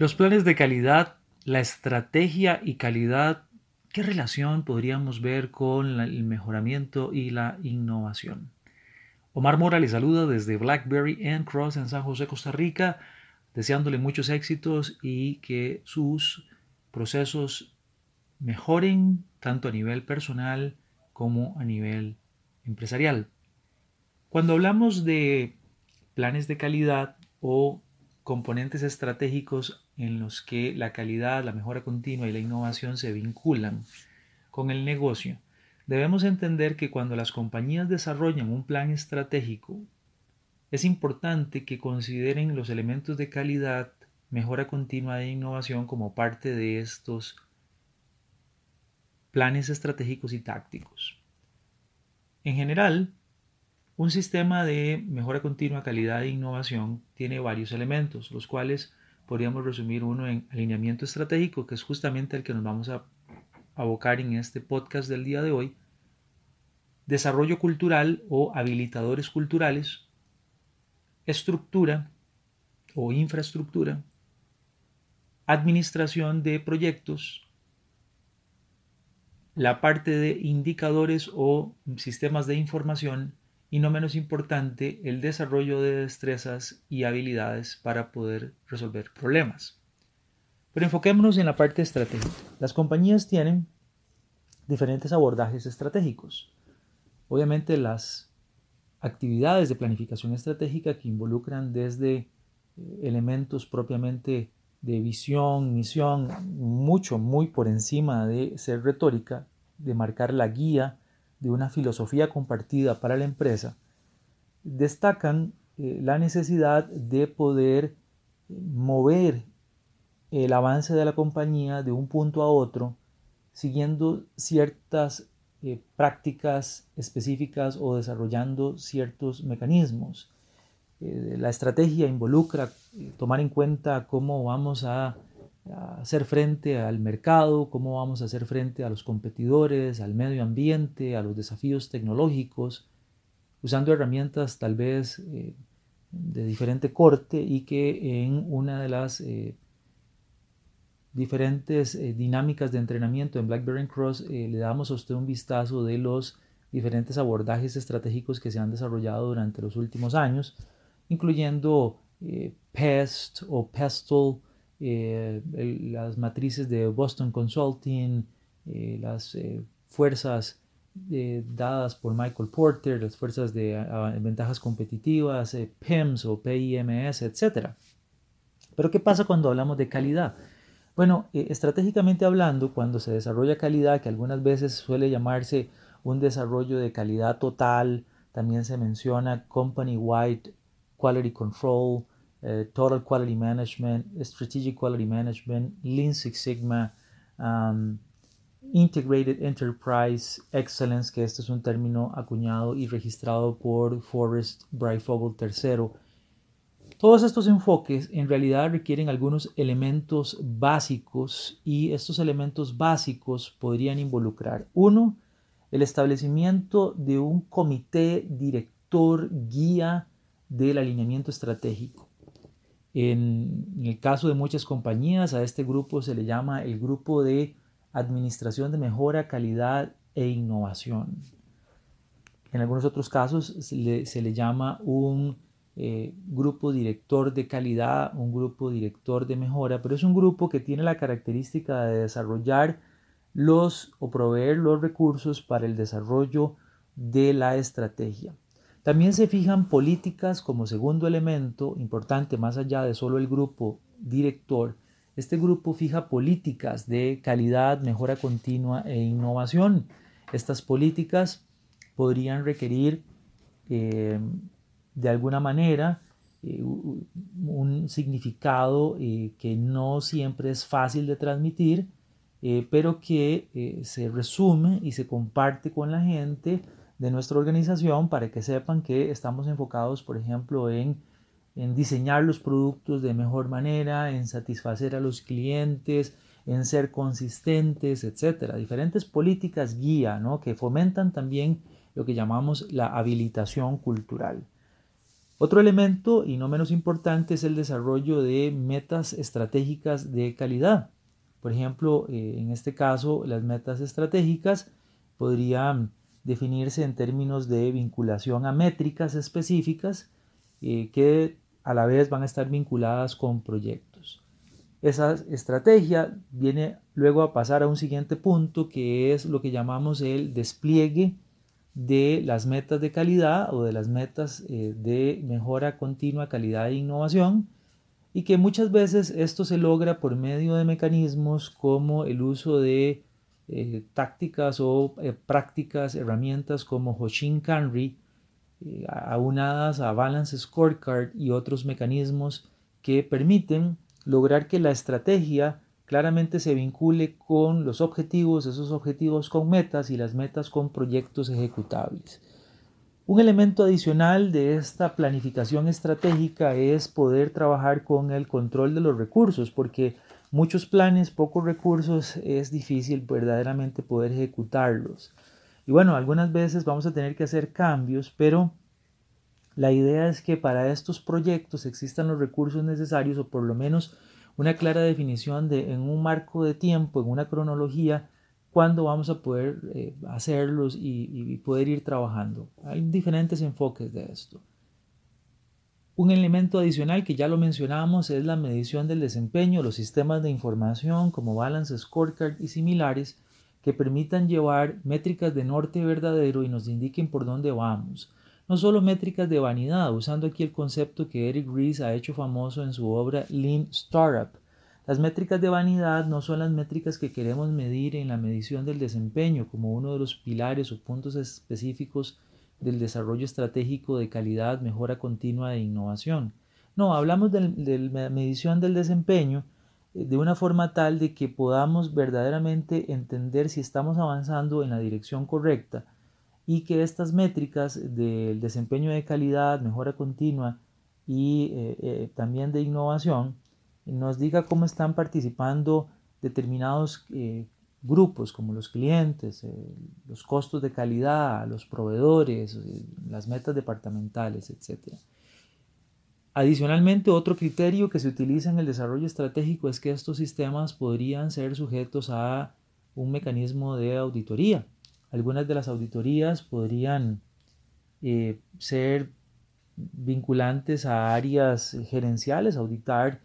Los planes de calidad, la estrategia y calidad, ¿qué relación podríamos ver con el mejoramiento y la innovación? Omar Mora le saluda desde Blackberry and Cross en San José, Costa Rica, deseándole muchos éxitos y que sus procesos mejoren tanto a nivel personal como a nivel empresarial. Cuando hablamos de planes de calidad o componentes estratégicos en los que la calidad, la mejora continua y la innovación se vinculan con el negocio, debemos entender que cuando las compañías desarrollan un plan estratégico, es importante que consideren los elementos de calidad, mejora continua e innovación como parte de estos planes estratégicos y tácticos. En general, un sistema de mejora continua, calidad e innovación tiene varios elementos, los cuales podríamos resumir uno en alineamiento estratégico, que es justamente el que nos vamos a abocar en este podcast del día de hoy, desarrollo cultural o habilitadores culturales, estructura o infraestructura, administración de proyectos, la parte de indicadores o sistemas de información y no menos importante, el desarrollo de destrezas y habilidades para poder resolver problemas. Pero enfoquémonos en la parte estratégica. Las compañías tienen diferentes abordajes estratégicos. Obviamente las actividades de planificación estratégica que involucran desde eh, elementos propiamente de visión, misión, mucho, muy por encima de ser retórica, de marcar la guía de una filosofía compartida para la empresa, destacan eh, la necesidad de poder eh, mover el avance de la compañía de un punto a otro siguiendo ciertas eh, prácticas específicas o desarrollando ciertos mecanismos. la estrategia involucra tomar en cuenta cómo vamos a hacer frente al mercado, cómo vamos a hacer frente a los competidores, al medio ambiente, a los desafíos tecnológicos, usando herramientas tal vez eh, de diferente corte y que en una de las eh, diferentes eh, dinámicas de entrenamiento en BlackBerry Cross le damos a usted un vistazo de los diferentes abordajes estratégicos que se han desarrollado durante los últimos años, incluyendo PEST o PESTLE, eh, las matrices de Boston Consulting, eh, las eh, fuerzas dadas por Michael Porter, las fuerzas de ventajas competitivas, PIMS o PIMS, etc. Pero ¿qué pasa cuando hablamos de calidad? Bueno, estratégicamente hablando, cuando se desarrolla calidad, que algunas veces suele llamarse un desarrollo de calidad total, también se menciona company-wide quality control, eh, Total Quality Management, Strategic Quality Management, Lean Six Sigma, um, Integrated Enterprise Excellence, que este es un término acuñado y registrado por Forrest Breyfogle III. Todos estos enfoques en realidad requieren algunos elementos básicos y estos elementos básicos podrían involucrar, uno, el establecimiento de un comité director guía del alineamiento estratégico. En, el caso de muchas compañías, a este grupo se le llama el grupo de administración de mejora, calidad e innovación. En algunos otros casos se le, llama un eh, grupo director de calidad, un grupo director de mejora, pero es un grupo que tiene la característica de desarrollar los o proveer los recursos para el desarrollo de la estrategia. También se fijan políticas como segundo elemento importante más allá de solo el grupo director. Este grupo fija políticas de calidad, mejora continua e innovación. Estas políticas podrían requerir eh, de alguna manera eh, un significado eh, que no siempre es fácil de transmitir, pero que se resume y se comparte con la gente de nuestra organización para que sepan que estamos enfocados, por ejemplo, en, en diseñar los productos de mejor manera, en satisfacer a los clientes, en ser consistentes, etcétera. Diferentes políticas guía ¿no? que fomentan también lo que llamamos la habilitación cultural. Otro elemento, y no menos importante, es el desarrollo de metas estratégicas de calidad. Por ejemplo, eh, en este caso, las metas estratégicas podrían definirse en términos de vinculación a métricas específicas eh, que a la vez van a estar vinculadas con proyectos. Esa estrategia viene luego a pasar a un siguiente punto que es lo que llamamos el despliegue de las metas de calidad o de las metas eh, de mejora continua, calidad e innovación y que muchas veces esto se logra por medio de mecanismos como el uso de eh, tácticas o eh, prácticas, herramientas como Hoshin Kanri, aunadas a Balance Scorecard y otros mecanismos que permiten lograr que la estrategia claramente se vincule con los objetivos, esos objetivos con metas y las metas con proyectos ejecutables. Un elemento adicional de esta planificación estratégica es poder trabajar con el control de los recursos, porque muchos planes, pocos recursos, es difícil verdaderamente poder ejecutarlos. Y bueno, algunas veces vamos a tener que hacer cambios, pero la idea es que para estos proyectos existan los recursos necesarios o por lo menos una clara definición de en un marco de tiempo, en una cronología, cuándo vamos a poder eh, hacerlos y, poder ir trabajando. Hay diferentes enfoques de esto. Un elemento adicional que ya lo mencionamos es la medición del desempeño, los sistemas de información como Balance Scorecard y similares que permitan llevar métricas de norte verdadero y nos indiquen por dónde vamos. No solo métricas de vanidad, usando aquí el concepto que Eric Ries ha hecho famoso en su obra Lean Startup. Las métricas de vanidad no son las métricas que queremos medir en la medición del desempeño como uno de los pilares o puntos específicos del desarrollo estratégico de calidad, mejora continua e innovación. No, hablamos de, la medición del desempeño eh, de una forma tal de que podamos verdaderamente entender si estamos avanzando en la dirección correcta y que estas métricas del desempeño de calidad, mejora continua y eh, eh, también de innovación nos diga cómo están participando determinados grupos como los clientes, los costos de calidad, los proveedores, las metas departamentales, etc. Adicionalmente, otro criterio que se utiliza en el desarrollo estratégico es que estos sistemas podrían ser sujetos a un mecanismo de auditoría algunas de las auditorías podrían eh, ser vinculantes a áreas gerenciales, auditar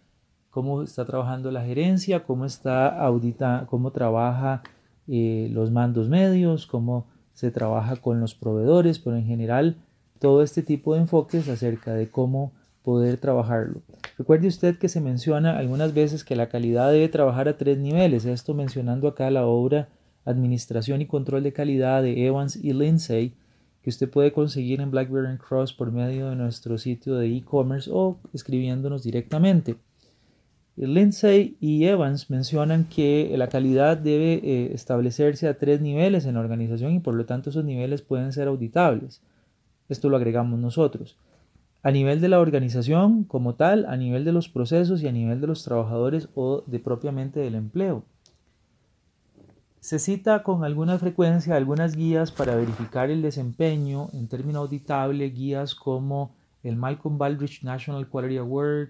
cómo está trabajando la gerencia, cómo está audita, cómo trabaja eh, los mandos medios, cómo se trabaja con los proveedores, pero en general todo este tipo de enfoques acerca de cómo poder trabajarlo. Recuerde usted que se menciona algunas veces que la calidad debe trabajar a tres niveles, esto mencionando acá la obra Administración y Control de Calidad de Evans y Lindsay, que usted puede conseguir en BlackBerry Cross por medio de nuestro sitio de e-commerce o escribiéndonos directamente. Lindsay y Evans mencionan que la calidad debe eh, establecerse a tres niveles en la organización y por lo tanto esos niveles pueden ser auditables. Esto lo agregamos nosotros. A nivel de la organización como tal, a nivel de los procesos y a nivel de los trabajadores o de propiamente del empleo. Se cita con alguna frecuencia algunas guías para verificar el desempeño en término auditable, guías como el Malcolm Baldrige National Quality Award,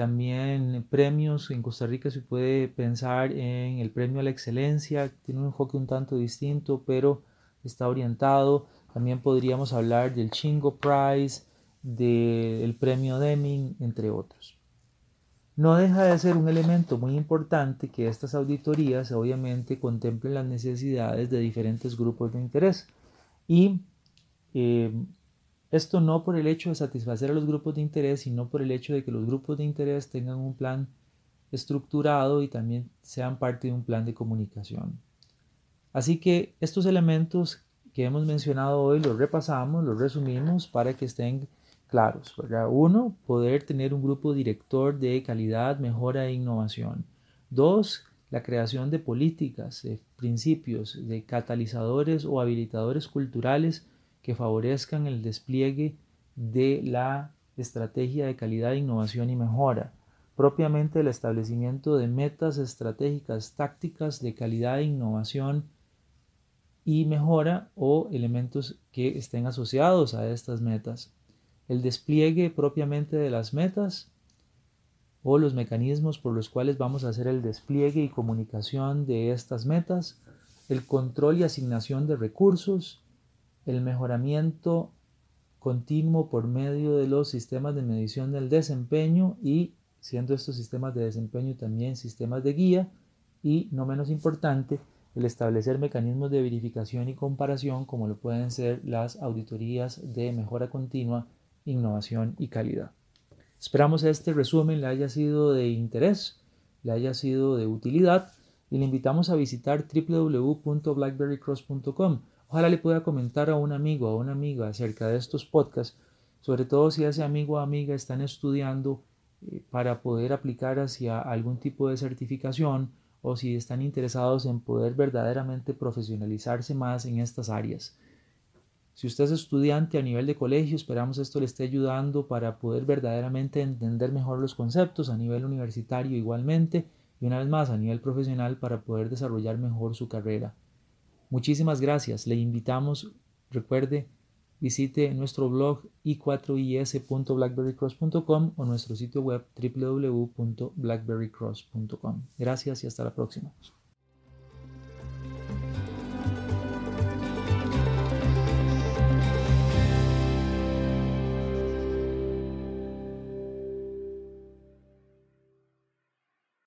también premios, en Costa Rica se puede pensar en el premio a la excelencia, tiene un enfoque un tanto distinto, pero está orientado. También podríamos hablar del Chingo Prize, del premio Deming, entre otros. No deja de ser un elemento muy importante que estas auditorías obviamente contemplen las necesidades de diferentes grupos de interés y eh, esto no por el hecho de satisfacer a los grupos de interés, sino por el hecho de que los grupos de interés tengan un plan estructurado y también sean parte de un plan de comunicación. Así que estos elementos que hemos mencionado hoy los repasamos, los resumimos para que estén claros. Uno, poder tener un grupo director de calidad, mejora e innovación. Dos, la creación de políticas, de principios, de catalizadores o habilitadores culturales que favorezcan el despliegue de la estrategia de calidad, innovación y mejora. Propiamente el establecimiento de metas estratégicas tácticas de calidad, innovación y mejora o elementos que estén asociados a estas metas. El despliegue propiamente de las metas o los mecanismos por los cuales vamos a hacer el despliegue y comunicación de estas metas, el control y asignación de recursos, el mejoramiento continuo por medio de los sistemas de medición del desempeño y siendo estos sistemas de desempeño también sistemas de guía y no menos importante el establecer mecanismos de verificación y comparación como lo pueden ser las auditorías de mejora continua, innovación y calidad. Esperamos este resumen le haya sido de interés, le haya sido de utilidad y le invitamos a visitar www.blackberrycross.com. Ojalá le pueda comentar a un amigo o a una amiga acerca de estos podcasts, sobre todo si ese amigo o amiga están estudiando eh, para poder aplicar hacia algún tipo de certificación o si están interesados en poder verdaderamente profesionalizarse más en estas áreas. Si usted es estudiante a nivel de colegio, esperamos esto le esté ayudando para poder verdaderamente entender mejor los conceptos a nivel universitario igualmente y una vez más a nivel profesional para poder desarrollar mejor su carrera. Muchísimas gracias. Le invitamos, recuerde, visite nuestro blog i4is.blackberrycross.com o nuestro sitio web www.blackberrycross.com. Gracias y hasta la próxima.